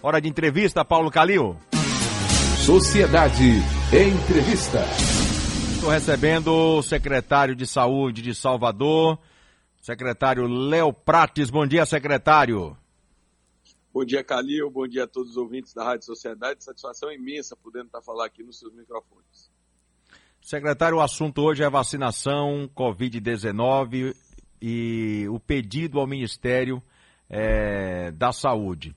Hora de entrevista, Paulo Calil. Sociedade Entrevista. Estou recebendo o secretário de Saúde de Salvador, secretário Léo Prates. Bom dia, secretário. Bom dia, Calil. Bom dia a todos os ouvintes da Rádio Sociedade. Satisfação imensa podendo estar falando aqui nos seus microfones. Secretário, o assunto hoje é vacinação Covid-19 e o pedido ao Ministério é, da Saúde.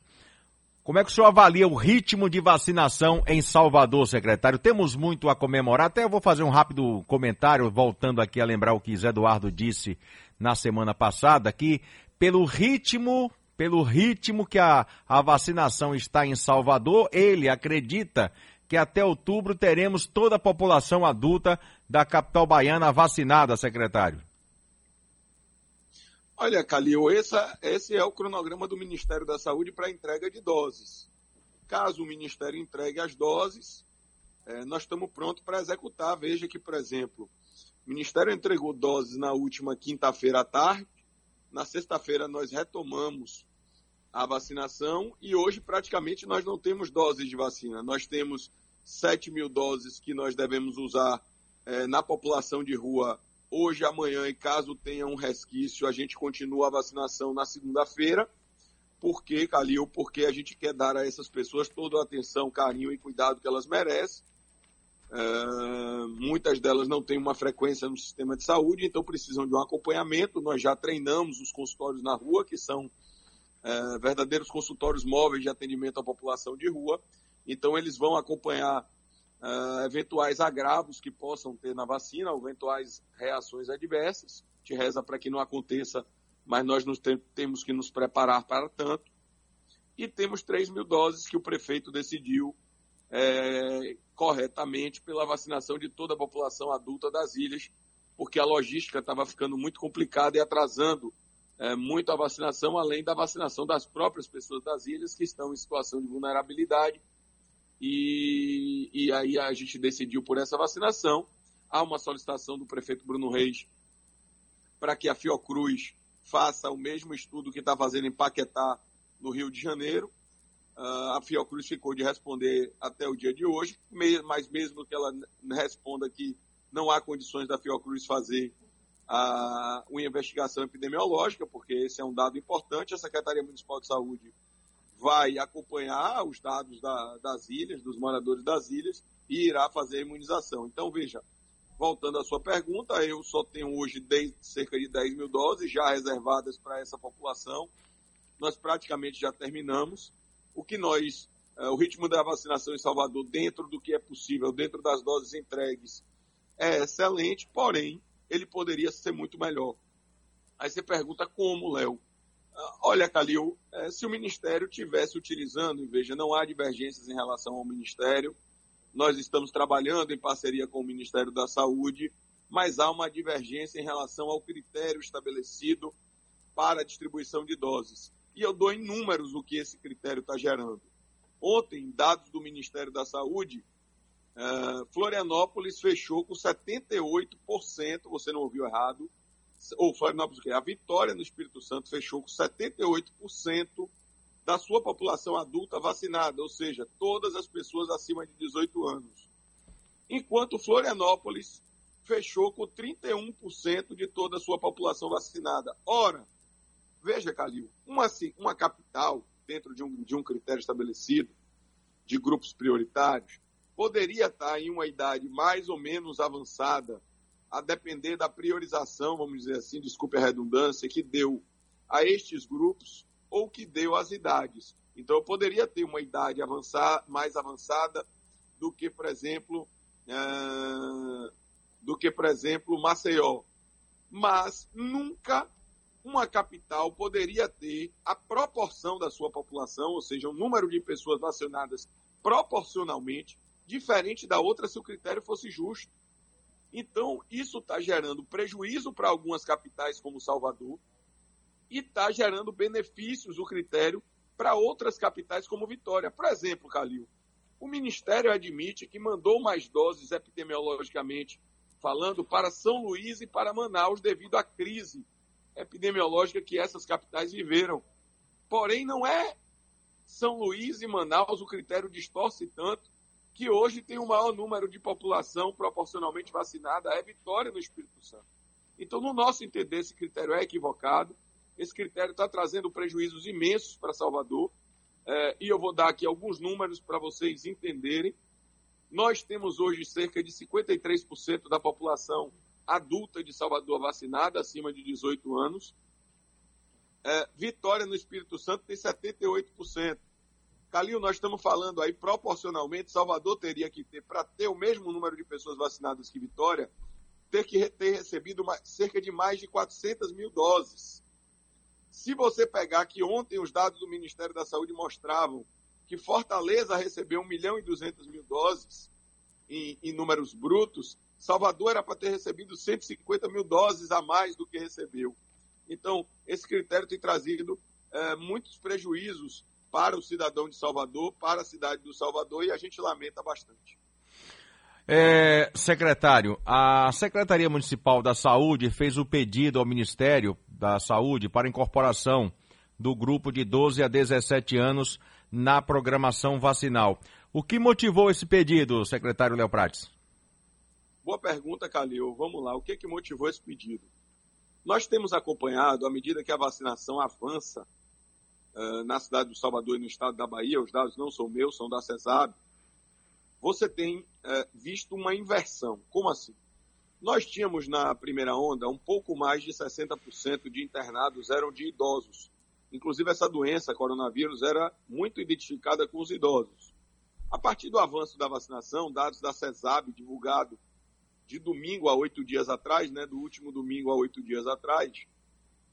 Como é que o senhor avalia o ritmo de vacinação em Salvador, secretário? Temos muito a comemorar. Até eu vou fazer um rápido comentário, voltando aqui a lembrar o que Zé Eduardo disse na semana passada, que pelo ritmo, pelo ritmo que a, a vacinação está em Salvador, ele acredita que até outubro teremos toda a população adulta da capital baiana vacinada, secretário. Olha, Calil, essa, esse é o cronograma do Ministério da Saúde para entrega de doses. Caso o Ministério entregue as doses, é, nós estamos prontos para executar. Veja que, por exemplo, o Ministério entregou doses na última quinta-feira à tarde, na sexta-feira nós retomamos a vacinação e hoje praticamente nós não temos doses de vacina. Nós temos 7 mil doses que nós devemos usar é, na população de rua hoje, amanhã, e caso tenha um resquício, a gente continua a vacinação na segunda-feira. Por quê, Calil? Porque a gente quer dar a essas pessoas toda a atenção, carinho e cuidado que elas merecem. Uh, muitas delas não têm uma frequência no sistema de saúde, então precisam de um acompanhamento. Nós já treinamos os consultórios na rua, que são uh, verdadeiros consultórios móveis de atendimento à população de rua. Então, eles vão acompanhar uh, eventuais agravos que possam ter na vacina, eventuais reações adversas. Gente reza para que não aconteça, mas nós tem, temos que nos preparar para tanto. E temos 3 mil doses que o prefeito decidiu é, corretamente pela vacinação de toda a população adulta das ilhas, porque a logística estava ficando muito complicada e atrasando é, muito a vacinação, além da vacinação das próprias pessoas das ilhas que estão em situação de vulnerabilidade e, e aí a gente decidiu por essa vacinação. Há uma solicitação do prefeito Bruno Reis para que a Fiocruz faça o mesmo estudo que está fazendo em Paquetá, no Rio de Janeiro. Uh, a Fiocruz ficou de responder até o dia de hoje, mas mesmo que ela responda que não há condições da Fiocruz fazer a, uma investigação epidemiológica, porque esse é um dado importante, a Secretaria Municipal de Saúde vai acompanhar os dados da, das ilhas, dos moradores das ilhas, e irá fazer a imunização. Então, veja, voltando à sua pergunta, eu só tenho hoje 10, cerca de 10 mil doses já reservadas para essa população. Nós praticamente já terminamos. O que nós, é, o ritmo da vacinação em Salvador, dentro do que é possível, dentro das doses entregues, é excelente, porém, ele poderia ser muito melhor. Aí você pergunta como, Léo? Olha, Calil, é, se o Ministério tivesse utilizando, veja, não há divergências em relação ao Ministério, nós estamos trabalhando em parceria com o Ministério da Saúde, mas há uma divergência em relação ao critério estabelecido para a distribuição de doses. E eu dou em números o que esse critério está gerando. Ontem, dados do Ministério da Saúde, uh, Florianópolis fechou com 78%, você não ouviu errado, ou Florianópolis, a Vitória no Espírito Santo fechou com 78% da sua população adulta vacinada, ou seja, todas as pessoas acima de 18 anos. Enquanto Florianópolis fechou com 31% de toda a sua população vacinada. Ora, veja, Calil, uma, uma capital, dentro de um, de um critério estabelecido, de grupos prioritários, poderia estar em uma idade mais ou menos avançada a depender da priorização, vamos dizer assim, desculpe a redundância, que deu a estes grupos ou que deu às idades. Então, eu poderia ter uma idade avançar, mais avançada do que, por exemplo, uh, do que, por exemplo, Maceió. Mas nunca uma capital poderia ter a proporção da sua população, ou seja, o número de pessoas vacinadas proporcionalmente, diferente da outra se o critério fosse justo. Então, isso está gerando prejuízo para algumas capitais, como Salvador, e está gerando benefícios, o critério, para outras capitais, como Vitória. Por exemplo, Calil, o Ministério admite que mandou mais doses epidemiologicamente falando para São Luís e para Manaus devido à crise epidemiológica que essas capitais viveram. Porém, não é São Luís e Manaus o critério distorce tanto que hoje tem o maior número de população proporcionalmente vacinada é Vitória no Espírito Santo. Então, no nosso entender, esse critério é equivocado. Esse critério está trazendo prejuízos imensos para Salvador. É, e eu vou dar aqui alguns números para vocês entenderem. Nós temos hoje cerca de 53% da população adulta de Salvador vacinada, acima de 18 anos. É, Vitória no Espírito Santo tem 78%. Calil, nós estamos falando aí proporcionalmente, Salvador teria que ter, para ter o mesmo número de pessoas vacinadas que Vitória, ter que ter recebido cerca de mais de 400 mil doses. Se você pegar que ontem os dados do Ministério da Saúde mostravam que Fortaleza recebeu 1 milhão e 200 mil doses em, em números brutos, Salvador era para ter recebido 150 mil doses a mais do que recebeu. Então, esse critério tem trazido é, muitos prejuízos para o cidadão de Salvador, para a cidade do Salvador, e a gente lamenta bastante. É, secretário, a Secretaria Municipal da Saúde fez o pedido ao Ministério da Saúde para incorporação do grupo de 12 a 17 anos na programação vacinal. O que motivou esse pedido, secretário Léo Prates? Boa pergunta, Calil. Vamos lá. O que, que motivou esse pedido? Nós temos acompanhado, à medida que a vacinação avança uh, na cidade do Salvador e no estado da Bahia, os dados não são meus, são da CESAB, você tem uh, visto uma inversão. Como assim? Nós tínhamos na primeira onda um pouco mais de 60% de internados eram de idosos. Inclusive, essa doença, coronavírus, era muito identificada com os idosos. A partir do avanço da vacinação, dados da CESAB, divulgado de domingo a oito dias atrás, né, do último domingo a oito dias atrás,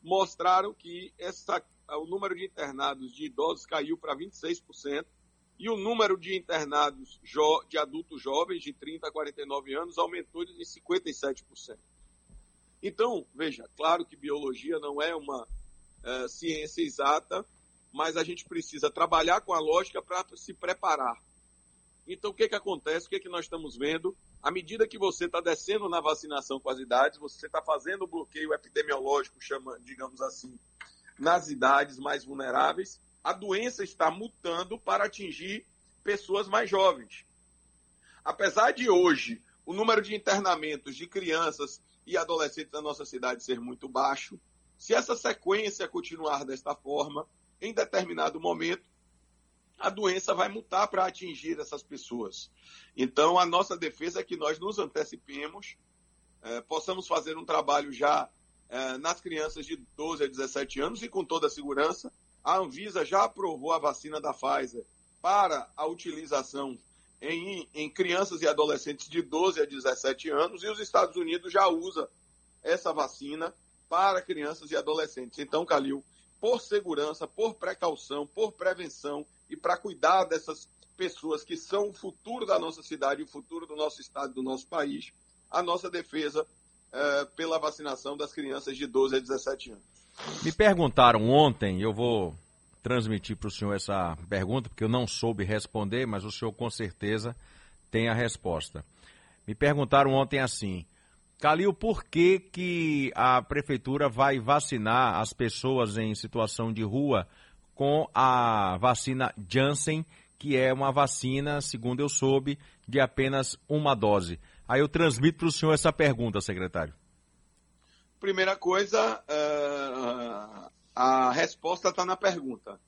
mostraram que essa, o número de internados de idosos caiu para 26% e o número de internados de adultos jovens de 30 a 49 anos aumentou de 57%. Então, veja, claro que biologia não é uma é, ciência exata, mas a gente precisa trabalhar com a lógica para se preparar. Então, o que, que acontece? O que, que nós estamos vendo? À medida que você está descendo na vacinação com as idades, você está fazendo o bloqueio epidemiológico, chama, digamos assim, nas idades mais vulneráveis, a doença está mutando para atingir pessoas mais jovens. Apesar de hoje o número de internamentos de crianças e adolescentes na nossa cidade ser muito baixo, se essa sequência continuar desta forma, em determinado momento, a doença vai mutar para atingir essas pessoas. Então, a nossa defesa é que nós nos antecipemos, é, possamos fazer um trabalho já é, nas crianças de 12 a 17 anos e com toda a segurança. A Anvisa já aprovou a vacina da Pfizer para a utilização em, em crianças e adolescentes de 12 a 17 anos e os Estados Unidos já usa essa vacina para crianças e adolescentes. Então, Calil, por segurança, por precaução, por prevenção e para cuidar dessas pessoas que são o futuro da nossa cidade, o futuro do nosso estado, do nosso país, a nossa defesa é, pela vacinação das crianças de 12 a 17 anos. Me perguntaram ontem, eu vou transmitir para o senhor essa pergunta, porque eu não soube responder, mas o senhor com certeza tem a resposta. Me perguntaram ontem assim, Calil, por que, que a prefeitura vai vacinar as pessoas em situação de rua com a vacina Janssen, que é uma vacina, segundo eu soube, de apenas uma dose? Aí eu transmito para o senhor essa pergunta, secretário. Primeira coisa, uh, a resposta está na pergunta.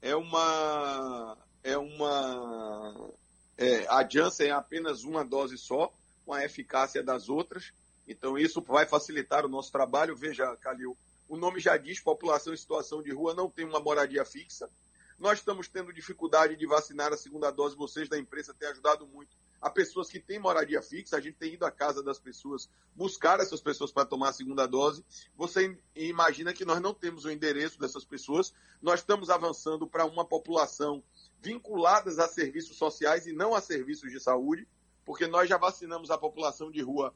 É uma. É uma. É, a Janssen é apenas uma dose só com a eficácia das outras. Então, isso vai facilitar o nosso trabalho. Veja, Calil, o nome já diz: população em situação de rua não tem uma moradia fixa. Nós estamos tendo dificuldade de vacinar a segunda dose. Vocês da imprensa têm ajudado muito a pessoas que têm moradia fixa. A gente tem ido à casa das pessoas buscar essas pessoas para tomar a segunda dose. Você imagina que nós não temos o endereço dessas pessoas. Nós estamos avançando para uma população vinculadas a serviços sociais e não a serviços de saúde porque nós já vacinamos a população de rua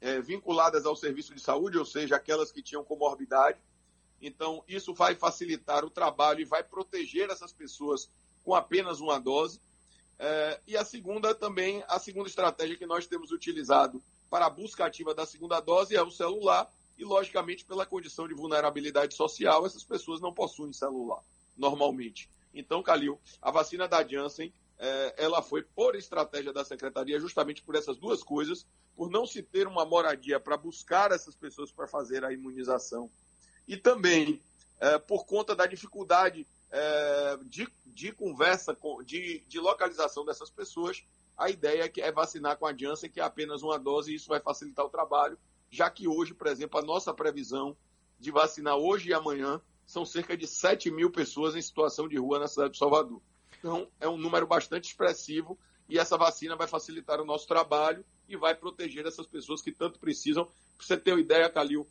é, vinculadas ao serviço de saúde, ou seja, aquelas que tinham comorbidade. Então, isso vai facilitar o trabalho e vai proteger essas pessoas com apenas uma dose. É, e a segunda também, a segunda estratégia que nós temos utilizado para a busca ativa da segunda dose é o celular, e logicamente pela condição de vulnerabilidade social, essas pessoas não possuem celular, normalmente. Então, Calil, a vacina da Janssen, é, ela foi por estratégia da secretaria, justamente por essas duas coisas, por não se ter uma moradia para buscar essas pessoas para fazer a imunização. E também é, por conta da dificuldade é, de, de, conversa, de, de, localização dessas pessoas, a ideia é, é vacinar com a Janssen, que é apenas uma dose, e isso vai facilitar o trabalho, já que hoje, por exemplo, a nossa previsão de vacinar hoje e amanhã são cerca de 7 mil pessoas em situação de rua na cidade de Salvador. Então, é um número bastante expressivo e essa vacina vai facilitar o nosso trabalho e vai proteger essas pessoas que tanto precisam. Para você ter uma ideia, Calil,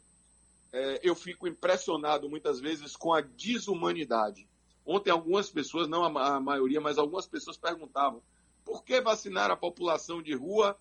é, eu fico impressionado muitas vezes com a desumanidade. Ontem, algumas pessoas, não a, maioria, mas algumas pessoas perguntavam por que vacinar a população de rua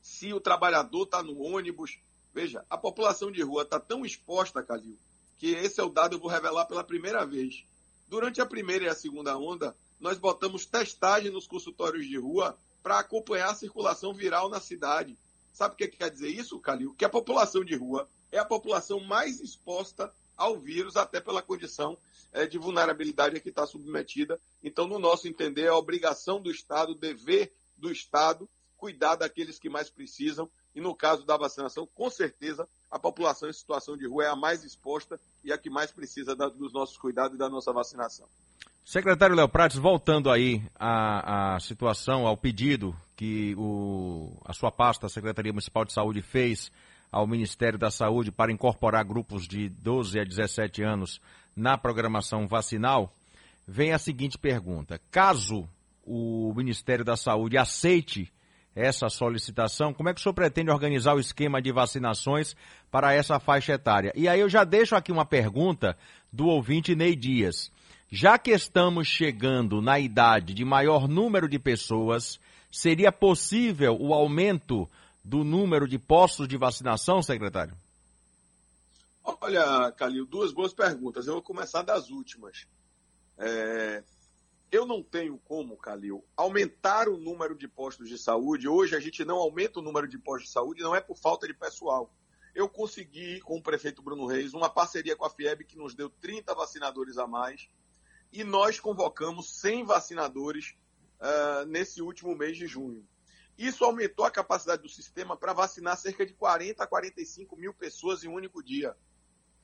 se o trabalhador está no ônibus? Veja, a população de rua está tão exposta, Calil, que esse é o dado eu vou revelar pela primeira vez. Durante a primeira e a segunda onda, nós botamos testagem nos consultórios de rua para acompanhar a circulação viral na cidade. Sabe o que quer dizer isso, Calil? Que a população de rua é a população mais exposta ao vírus, até pela condição é, de vulnerabilidade a que está submetida. Então, no nosso entender, é a obrigação do Estado, dever do Estado, cuidar daqueles que mais precisam. E no caso da vacinação, com certeza, a população em situação de rua é a mais exposta e a que mais precisa dos nossos cuidados e da nossa vacinação. Secretário Léo Prates, voltando aí à, à situação, ao pedido que o, a sua pasta, a Secretaria Municipal de Saúde, fez ao Ministério da Saúde para incorporar grupos de 12 a 17 anos na programação vacinal, vem a seguinte pergunta: caso o Ministério da Saúde aceite essa solicitação, como é que o senhor pretende organizar o esquema de vacinações para essa faixa etária? E aí eu já deixo aqui uma pergunta do ouvinte Ney Dias. Já que estamos chegando na idade de maior número de pessoas, seria possível o aumento do número de postos de vacinação, secretário? Olha, Calil, duas boas perguntas. Eu vou começar das últimas. É... Eu não tenho como, Calil, aumentar o número de postos de saúde. Hoje a gente não aumenta o número de postos de saúde, não é por falta de pessoal. Eu consegui, com o prefeito Bruno Reis, uma parceria com a FIEB que nos deu 30 vacinadores a mais e nós convocamos 100 vacinadores uh, nesse último mês de junho. Isso aumentou a capacidade do sistema para vacinar cerca de 40 a 45 mil pessoas em um único dia.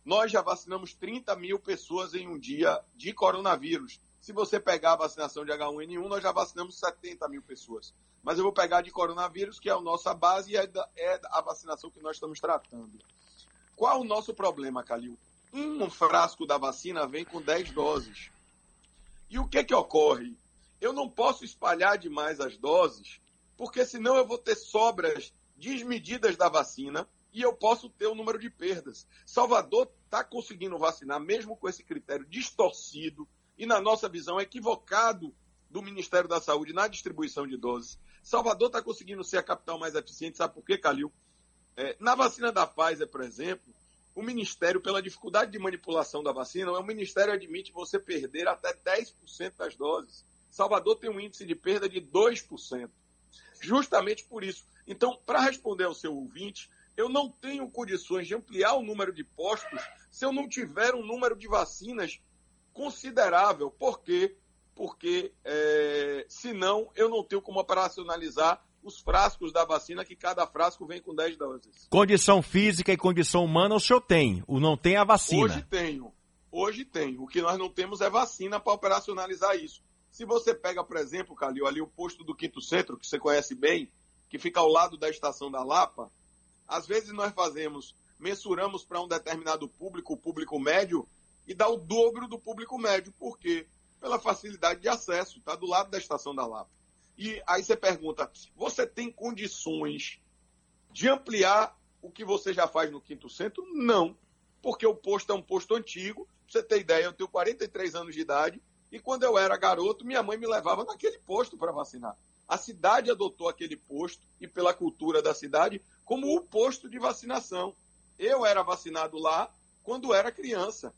Nós já vacinamos 30 mil pessoas em um dia de coronavírus. Se você pegar a vacinação de H1N1, nós já vacinamos 70 mil pessoas. Mas eu vou pegar de coronavírus, que é a nossa base e é, é a vacinação que nós estamos tratando. Qual o nosso problema, Calil? Um frasco da vacina vem com 10 doses. E o que, que ocorre? Eu não posso espalhar demais as doses, porque senão eu vou ter sobras desmedidas da vacina e eu posso ter o número de perdas. Salvador está conseguindo vacinar, mesmo com esse critério distorcido e, na nossa visão, equivocado do Ministério da Saúde na distribuição de doses. Salvador está conseguindo ser a capital mais eficiente, sabe por quê, Calil? É, na vacina da Pfizer, por exemplo, o Ministério, pela dificuldade de manipulação da vacina, o Ministério admite você perder até 10% das doses. Salvador tem um índice de perda de 2%. Justamente por isso. Então, para responder ao seu ouvinte, eu não tenho condições de ampliar o número de postos se eu não tiver um número de vacinas considerável. Por quê? Porque, é, senão, eu não tenho como operacionalizar os frascos da vacina, que cada frasco vem com 10 doses. Condição física e condição humana o senhor tem, o não tem a vacina. Hoje tenho, hoje tenho. O que nós não temos é vacina para operacionalizar isso. Se você pega, por exemplo, Calil, ali o posto do Quinto Centro, que você conhece bem, que fica ao lado da estação da Lapa, às vezes nós fazemos, mensuramos para um determinado público, o público médio, e dá o dobro do público médio. Por quê? Pela facilidade de acesso, está do lado da estação da Lapa. E aí você pergunta: você tem condições de ampliar o que você já faz no quinto centro? Não, porque o posto é um posto antigo. Pra você ter ideia, eu tenho 43 anos de idade e quando eu era garoto, minha mãe me levava naquele posto para vacinar. A cidade adotou aquele posto e pela cultura da cidade como o posto de vacinação. Eu era vacinado lá quando era criança.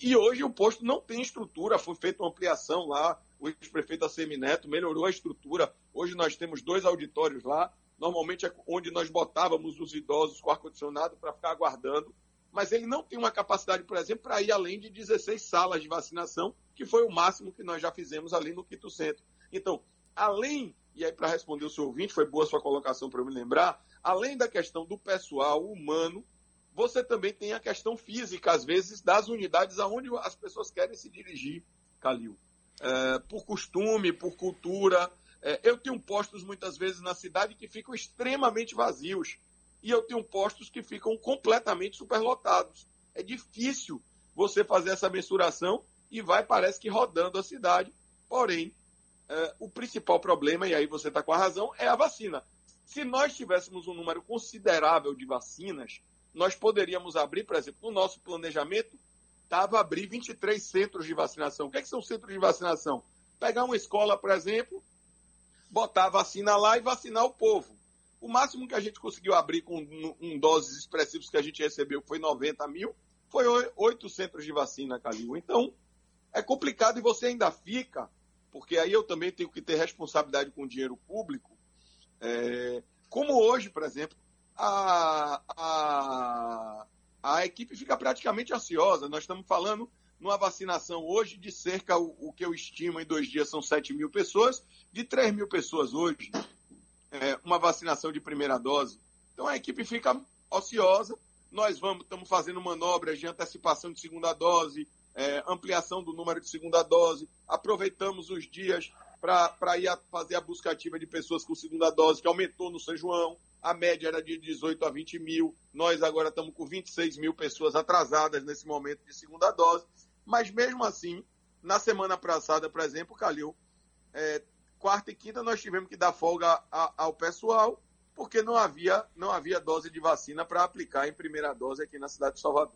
E hoje o posto não tem estrutura, foi feita uma ampliação lá, o ex-prefeito Assemineto melhorou a estrutura. Hoje nós temos dois auditórios lá, normalmente é onde nós botávamos os idosos com ar-condicionado para ficar aguardando. mas ele não tem uma capacidade, por exemplo, para ir além de 16 salas de vacinação, que foi o máximo que nós já fizemos ali no Quito Centro. Então, além, e aí para responder o seu ouvinte, foi boa sua colocação para eu me lembrar, além da questão do pessoal humano, você também tem a questão física, às vezes, das unidades aonde as pessoas querem se dirigir, Calil. É, por costume, por cultura. É, eu tenho postos muitas vezes na cidade que ficam extremamente vazios e eu tenho postos que ficam completamente superlotados. É difícil você fazer essa mensuração e vai, parece que, rodando a cidade. Porém, é, o principal problema, e aí você está com a razão, é a vacina. Se nós tivéssemos um número considerável de vacinas, nós poderíamos abrir, por exemplo, no nosso planejamento, estava abrir 23 centros de vacinação. O que, é que são centros de vacinação? Pegar uma escola, por exemplo, botar a vacina lá e vacinar o povo. O máximo que a gente conseguiu abrir com um, doses expressivas que a gente recebeu foi 90 mil, foi oito centros de vacina, Calil. Então, é complicado e você ainda fica, porque aí eu também tenho que ter responsabilidade com o dinheiro público. É, como hoje, por exemplo, a, a, a equipe fica praticamente ansiosa. Nós estamos falando numa vacinação hoje de cerca, o, o que eu estimo em dois dias são 7 mil pessoas, de 3 mil pessoas hoje é, uma vacinação de primeira dose. Então a equipe fica ociosa. Nós vamos, estamos fazendo manobras de antecipação de segunda dose, é, ampliação do número de segunda dose. Aproveitamos os dias para ir a fazer a busca ativa de pessoas com segunda dose, que aumentou no São João. A média era de 18 a 20 mil. Nós agora estamos com 26 mil pessoas atrasadas nesse momento de segunda dose. Mas mesmo assim, na semana passada, por exemplo, Calil, é, quarta e quinta nós tivemos que dar folga a, ao pessoal, porque não havia, não havia dose de vacina para aplicar em primeira dose aqui na cidade de Salvador.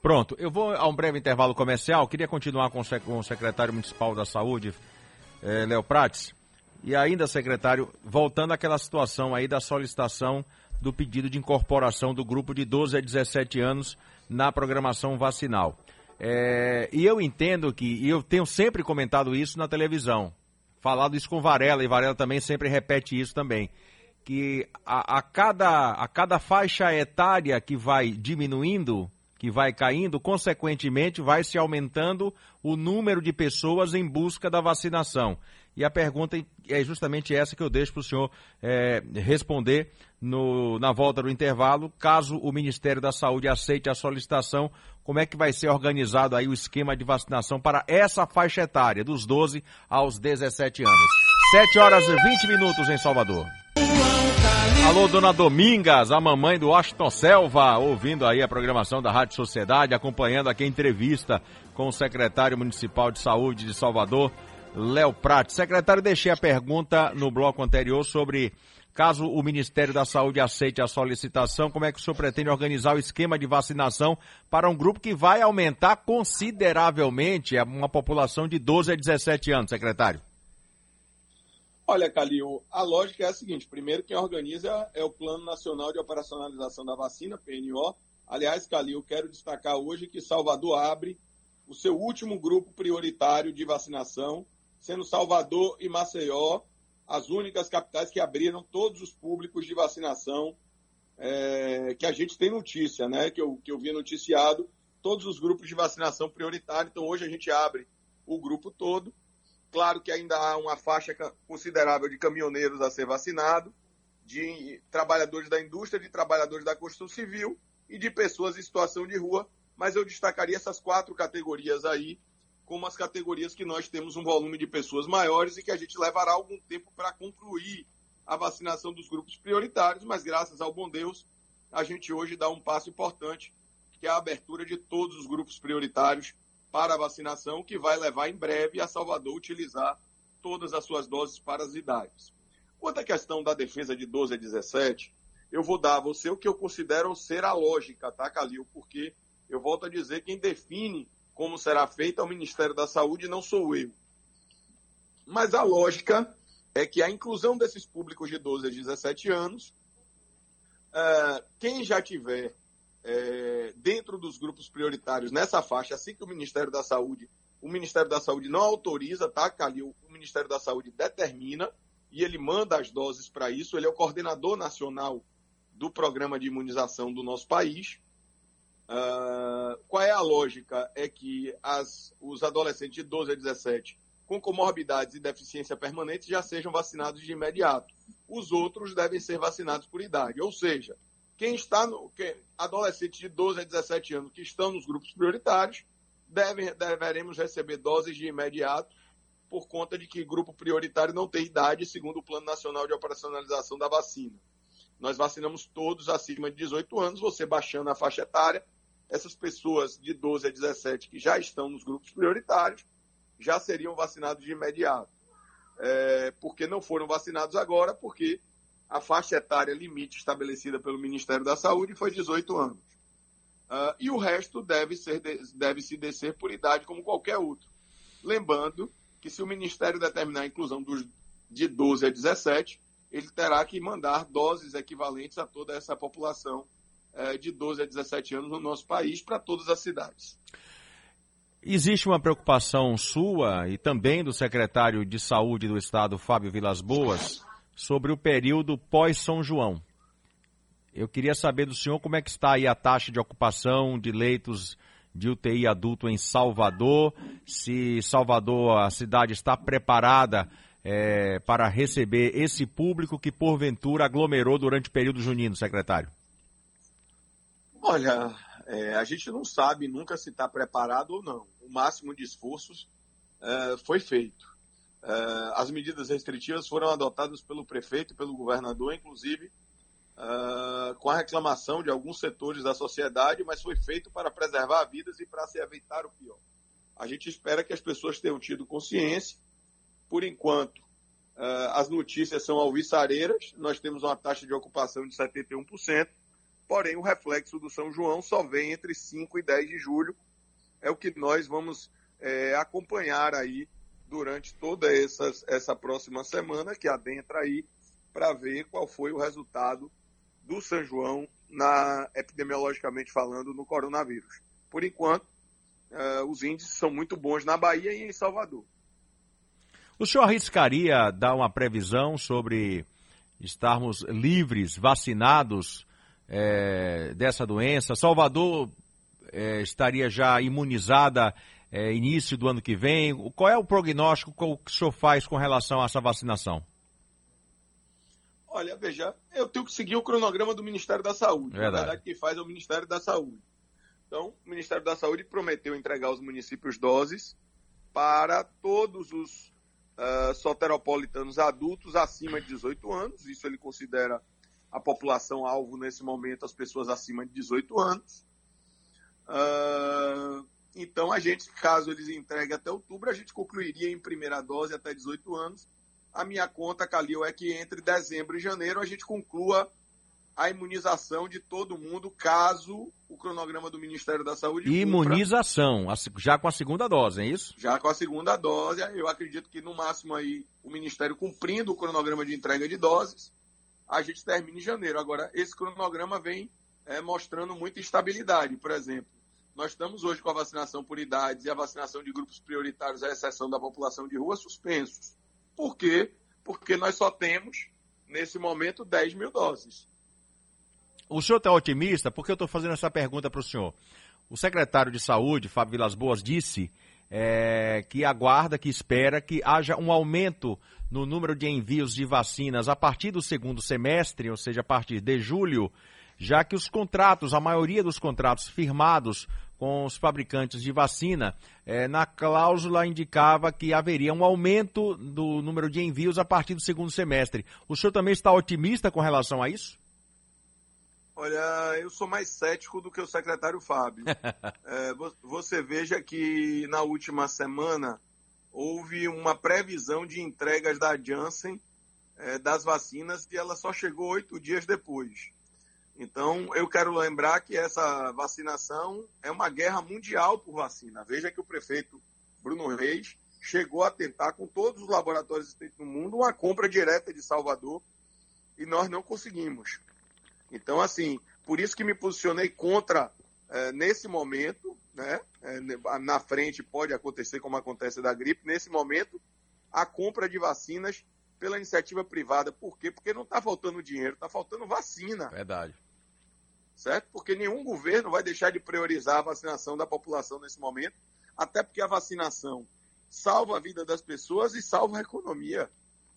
Pronto, eu vou a um breve intervalo comercial. Queria continuar com o secretário municipal da Saúde, eh, Léo Prates. E ainda, secretário, voltando àquela situação aí da solicitação do pedido de incorporação do grupo de 12 a 17 anos na programação vacinal. É, e eu entendo que, e eu tenho sempre comentado isso na televisão, falado isso com Varela, e Varela também sempre repete isso também, que a, a, cada, a cada faixa etária que vai diminuindo, que vai caindo, consequentemente vai se aumentando o número de pessoas em busca da vacinação. E a pergunta é justamente essa que eu deixo para o senhor é, responder no, na volta do intervalo. Caso o Ministério da Saúde aceite a solicitação, como é que vai ser organizado aí o esquema de vacinação para essa faixa etária, dos 12 aos 17 anos? 7 horas e 20 minutos em Salvador. Alô, dona Domingas, a mamãe do Washington Selva, ouvindo aí a programação da Rádio Sociedade, acompanhando aqui a entrevista com o secretário municipal de saúde de Salvador, Léo Prat. Secretário, deixei a pergunta no bloco anterior sobre caso o Ministério da Saúde aceite a solicitação, como é que o senhor pretende organizar o esquema de vacinação para um grupo que vai aumentar consideravelmente uma população de 12 a 17 anos, secretário? Olha, Calil, a lógica é a seguinte: primeiro, quem organiza é o Plano Nacional de Operacionalização da Vacina, PNO. Aliás, Calil, quero destacar hoje que Salvador abre o seu último grupo prioritário de vacinação sendo Salvador e Maceió as únicas capitais que abriram todos os públicos de vacinação é, que a gente tem notícia, né? Que eu, que eu vi noticiado, todos os grupos de vacinação prioritário. Então, hoje a gente abre o grupo todo. Claro que ainda há uma faixa considerável de caminhoneiros a ser vacinado, de trabalhadores da indústria, de trabalhadores da construção civil e de pessoas em situação de rua. Mas eu destacaria essas quatro categorias aí como as categorias que nós temos um volume de pessoas maiores e que a gente levará algum tempo para concluir a vacinação dos grupos prioritários, mas graças ao bom Deus, a gente hoje dá um passo importante, que é a abertura de todos os grupos prioritários para a vacinação, que vai levar em breve a Salvador utilizar todas as suas doses para as idades. Quanto à questão da defesa de 12 a 17, eu vou dar a você o que eu considero ser a lógica, tá, Calil? Porque eu volto a dizer, quem define como será feita ao Ministério da Saúde, não sou eu. Mas a lógica é que a inclusão desses públicos de 12 a 17 anos, uh, quem já tiver uh, dentro dos grupos prioritários nessa faixa, assim que o Ministério da Saúde, o Ministério da Saúde não autoriza, tá, Calil? O Ministério da Saúde determina e ele manda as doses para isso. Ele é o coordenador nacional do programa de imunização do nosso país. Uh, qual é a lógica? É que as, os adolescentes de 12 a 17 com comorbidades e deficiência permanente já sejam vacinados de imediato. Os outros devem ser vacinados por idade. Ou seja, quem está no. Quem, adolescentes de 12 a 17 anos que estão nos grupos prioritários devem, deveremos receber doses de imediato por conta de que grupo prioritário não tem idade, segundo o Plano Nacional de Operacionalização da Vacina. Nós vacinamos todos acima de 18 anos, você baixando a faixa etária, essas pessoas de 12 a 17 que já estão nos grupos prioritários já seriam vacinados de imediato. É, porque não foram vacinados agora, porque a faixa etária limite estabelecida pelo Ministério da Saúde foi 18 anos. Uh, e o resto deve, ser, deve se descer por idade como qualquer outro. Lembrando que se o Ministério determinar a inclusão dos, de 12 a 17, ele terá que mandar doses equivalentes a toda essa população é, de 12 a 17 anos no nosso país para todas as cidades. Existe uma preocupação sua e também do secretário de Saúde do Estado, Fábio Vilas Boas, sobre o período pós-São João. Eu queria saber do senhor como é que está aí a taxa de ocupação de leitos de UTI adulto em Salvador, se Salvador, a cidade, está preparada é, para receber esse público que porventura aglomerou durante o período junino, secretário. Olha, é, a gente não sabe nunca se está preparado ou não. O máximo de esforços é, foi feito. É, as medidas restritivas foram adotadas pelo prefeito e pelo governador, inclusive é, com a reclamação de alguns setores da sociedade, mas foi feito para preservar vidas e para se evitar o pior. A gente espera que as pessoas tenham tido consciência. Por enquanto, é, as notícias são alvissareiras. Nós temos uma taxa de ocupação de 71%. Porém, o reflexo do São João só vem entre 5 e 10 de julho. É o que nós vamos é, acompanhar aí durante toda essa, essa próxima semana, que adentra aí, para ver qual foi o resultado do São João, na, epidemiologicamente falando, no coronavírus. Por enquanto, é, os índices são muito bons na Bahia e em Salvador. O senhor arriscaria dar uma previsão sobre estarmos livres, vacinados é, dessa doença. Salvador é, estaria já imunizada é, início do ano que vem. Qual é o prognóstico que o senhor faz com relação a essa vacinação? Olha, veja, eu tenho que seguir o cronograma do Ministério da Saúde. Verdade. Na verdade, quem faz é o Ministério da Saúde. Então, o Ministério da Saúde prometeu entregar aos municípios doses para todos os uh, soteropolitanos adultos acima de 18 anos. Isso ele considera a população alvo nesse momento, as pessoas acima de 18 anos. Uh, então, a gente, caso eles entreguem até outubro, a gente concluiria em primeira dose até 18 anos. A minha conta, Calil, é que entre dezembro e janeiro a gente conclua a imunização de todo mundo, caso o cronograma do Ministério da Saúde. Imunização, cumpra. já com a segunda dose, é isso? Já com a segunda dose. Eu acredito que no máximo aí o Ministério cumprindo o cronograma de entrega de doses, a gente termina em janeiro. Agora, esse cronograma vem é, mostrando muita instabilidade. Por exemplo, nós estamos hoje com a vacinação por idades e a vacinação de grupos prioritários, à exceção da população de rua, suspensos. Por quê? Porque nós só temos, nesse momento, 10 mil doses. O senhor está otimista? Porque eu estou fazendo essa pergunta para o senhor. O secretário de Saúde, Fábio Vilas Boas, disse é, que aguarda, que espera que haja um aumento no número de envios de vacinas a partir do segundo semestre, ou seja, a partir de julho, já que os contratos, a maioria dos contratos firmados com os fabricantes de vacina, é, na cláusula indicava que haveria um aumento do número de envios a partir do segundo semestre. O senhor também está otimista com relação a isso? Olha, eu sou mais cético do que o secretário Fábio. é, você veja que na última semana houve uma previsão de entregas da Janssen é, das vacinas e ela só chegou oito dias depois. Então, eu quero lembrar que essa vacinação é uma guerra mundial por vacina. Veja que o prefeito Bruno Reis chegou a tentar, com todos os laboratórios existentes no mundo, uma compra direta de Salvador e nós não conseguimos. Então, assim, por isso que me posicionei contra é, nesse momento, né? É, na frente pode acontecer como acontece da gripe, nesse momento, a compra de vacinas pela iniciativa privada. Por quê? Porque não está faltando dinheiro, está faltando vacina. Verdade. Certo? Porque nenhum governo vai deixar de priorizar a vacinação da população nesse momento, até porque a vacinação salva a vida das pessoas e salva a economia.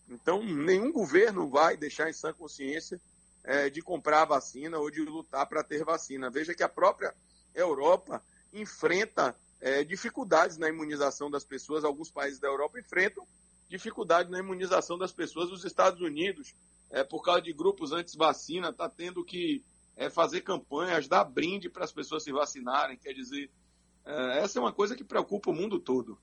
Então, nenhum governo vai deixar em sã consciência é, de comprar vacina ou de lutar para ter vacina. Veja que a própria Europa enfrenta é, dificuldades na imunização das pessoas, alguns países da Europa enfrentam dificuldade na imunização das pessoas. Os Estados Unidos, é, por causa de grupos anti-vacina, está tendo que é, fazer campanhas, dar brinde para as pessoas se vacinarem. Quer dizer, é, essa é uma coisa que preocupa o mundo todo.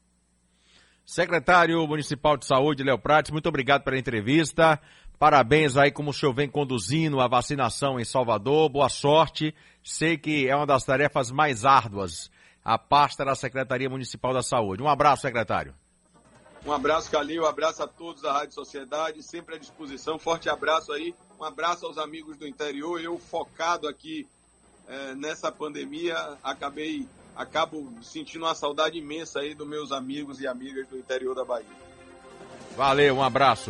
Secretário Municipal de Saúde, Léo Prates, muito obrigado pela entrevista. Parabéns aí como o senhor vem conduzindo a vacinação em Salvador. Boa sorte. Sei que é uma das tarefas mais árduas a pasta da Secretaria Municipal da Saúde. Um abraço, secretário. Um abraço, Calil, um abraço a todos da Rádio Sociedade, sempre à disposição. Forte abraço aí, um abraço aos amigos do interior. Eu focado aqui é, nessa pandemia, acabei acabo sentindo uma saudade imensa aí dos meus amigos e amigas do interior da Bahia. Valeu, um abraço.